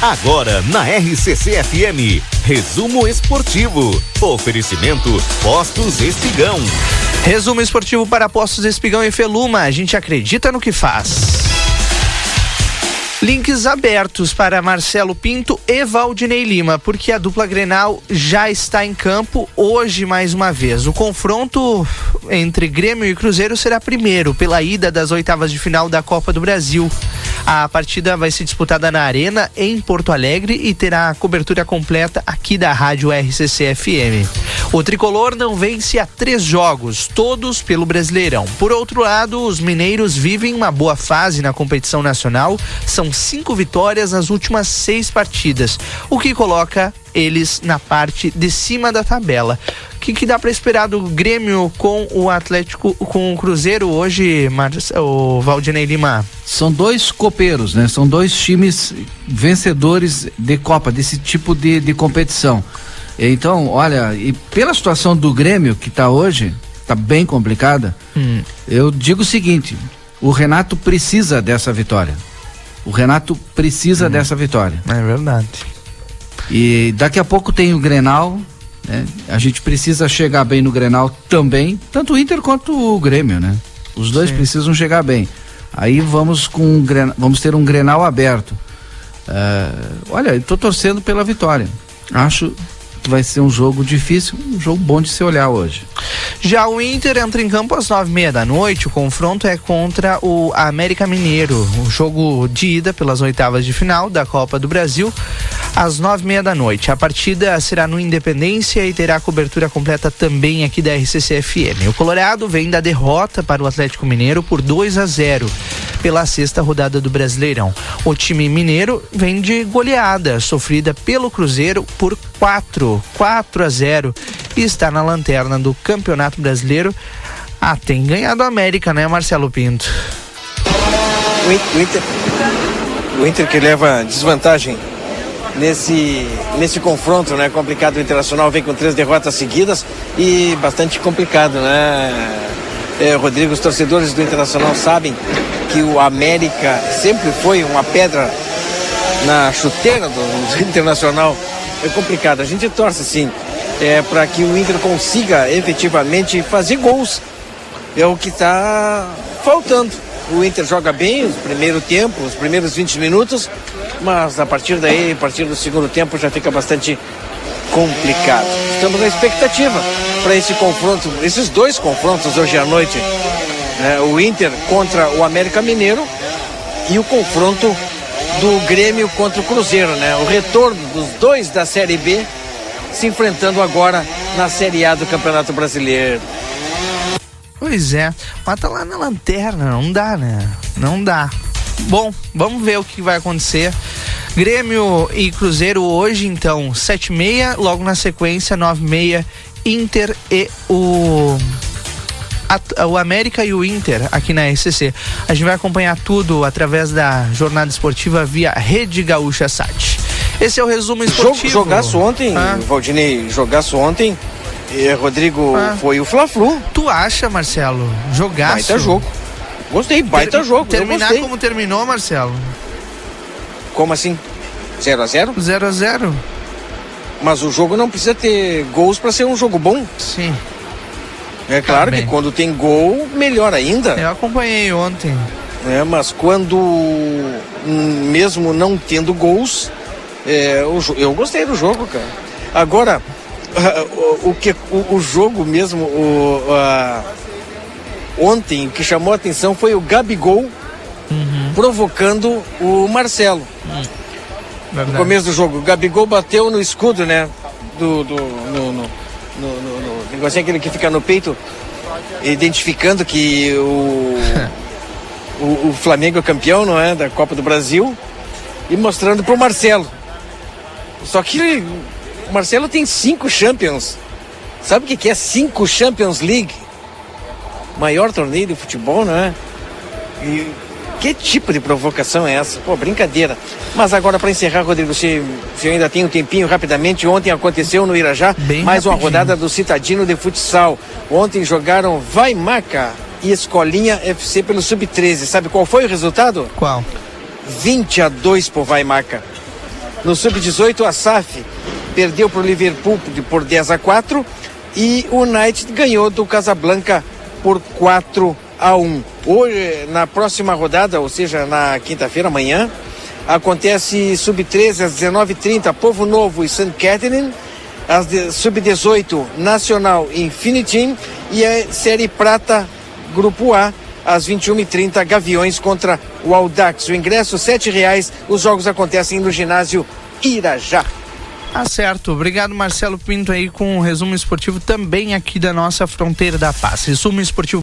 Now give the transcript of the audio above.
Agora na RCC FM, resumo esportivo. Oferecimento Postos Espigão. Resumo esportivo para Postos Espigão e Feluma. A gente acredita no que faz. Links abertos para Marcelo Pinto e Valdinei Lima, porque a dupla Grenal já está em campo hoje mais uma vez. O confronto entre Grêmio e Cruzeiro será primeiro pela ida das oitavas de final da Copa do Brasil. A partida vai ser disputada na Arena em Porto Alegre e terá cobertura completa aqui da Rádio RCC FM. O tricolor não vence há três jogos, todos pelo Brasileirão. Por outro lado, os mineiros vivem uma boa fase na competição nacional, são cinco vitórias nas últimas seis partidas, o que coloca eles na parte de cima da tabela. O que, que dá para esperar do Grêmio com o Atlético, com o Cruzeiro hoje, o Valdinei Lima? São dois copeiros, né? São dois times vencedores de Copa, desse tipo de, de competição. Então, olha, e pela situação do Grêmio que está hoje, está bem complicada, hum. eu digo o seguinte: o Renato precisa dessa vitória. O Renato precisa hum. dessa vitória. É verdade. E daqui a pouco tem o Grenal, né? A gente precisa chegar bem no Grenal também, tanto o Inter quanto o Grêmio, né? Os dois Sim. precisam chegar bem. Aí vamos com um, vamos ter um Grenal aberto. Uh, olha, estou torcendo pela vitória. Acho vai ser um jogo difícil, um jogo bom de se olhar hoje. Já o Inter entra em campo às nove e meia da noite. O confronto é contra o América Mineiro. O jogo de ida pelas oitavas de final da Copa do Brasil às nove e meia da noite. A partida será no Independência e terá cobertura completa também aqui da RCC FM. O Colorado vem da derrota para o Atlético Mineiro por 2 a 0 pela sexta rodada do Brasileirão. O time mineiro vem de goleada sofrida pelo Cruzeiro por 4, 4 a 0 e está na lanterna do Campeonato Brasileiro. Ah, tem ganhado a América, né, Marcelo Pinto? O Inter, o Inter que leva desvantagem nesse, nesse confronto, né? Complicado o Internacional vem com três derrotas seguidas e bastante complicado, né? É, Rodrigo, os torcedores do Internacional sabem que o América sempre foi uma pedra na chuteira do, do Internacional. É complicado. A gente torce sim é, para que o Inter consiga efetivamente fazer gols. É o que está faltando. O Inter joga bem o primeiro tempo, os primeiros 20 minutos, mas a partir daí, a partir do segundo tempo, já fica bastante complicado. Estamos na expectativa para esse confronto, esses dois confrontos hoje à noite. Né? O Inter contra o América Mineiro e o confronto do Grêmio contra o Cruzeiro, né? O retorno dos dois da Série B se enfrentando agora na Série A do Campeonato Brasileiro. Pois é, mas tá lá na lanterna, não dá, né? Não dá. Bom, vamos ver o que vai acontecer. Grêmio e Cruzeiro hoje, então, 7 e meia, logo na sequência, 9 e meia, Inter e o o América e o Inter aqui na RCC. A gente vai acompanhar tudo através da jornada esportiva via Rede Gaúcha Sat. Esse é o resumo esportivo. Jogaço ontem, ah. Valdinei, jogaço ontem. E Rodrigo ah. foi o Fla-Flu. Tu acha, Marcelo? Jogaço? Baita jogo. Gostei, baita Ter, jogo. Terminar como terminou, Marcelo? Como assim? 0 a 0 0 a 0 Mas o jogo não precisa ter gols para ser um jogo bom. Sim. É claro tá que quando tem gol, melhor ainda. Eu acompanhei ontem. É, mas quando, hum, mesmo não tendo gols, é, eu gostei do jogo, cara. Agora, o, que o, o, jogo mesmo, o, a, ontem, o que chamou a atenção foi o Gabigol uhum. provocando o Marcelo. Uhum. No começo do jogo, o Gabigol bateu no escudo, né? Do, do, no, no, no, no negocinho aquele que fica no peito, identificando que o, o, o, Flamengo é campeão, não é? Da Copa do Brasil, e mostrando pro Marcelo. Só que o Marcelo tem cinco Champions. Sabe o que é cinco Champions League? Maior torneio de futebol, não é? E que tipo de provocação é essa? Pô, brincadeira. Mas agora, para encerrar, Rodrigo, se, se ainda tem um tempinho, rapidamente, ontem aconteceu no Irajá Bem mais rapidinho. uma rodada do Citadino de Futsal. Ontem jogaram Vai Maca e Escolinha FC pelo Sub-13. Sabe qual foi o resultado? Qual? 20 a 2 por Vai Maca. No Sub-18, a SAF perdeu para o Liverpool por 10 a 4 e o United ganhou do Casablanca por 4 a 1. Hoje, na próxima rodada, ou seja, na quinta-feira, amanhã, acontece Sub-13 às 19h30, Povo Novo e St. Catherine, às Sub-18, Nacional Infinity e a Série Prata, Grupo A, às 21h30, Gaviões contra o Audax. O ingresso, R$ reais. Os jogos acontecem no ginásio Irajá. Tá certo. Obrigado, Marcelo Pinto, aí com o um resumo esportivo também aqui da nossa fronteira da paz. Resumo esportivo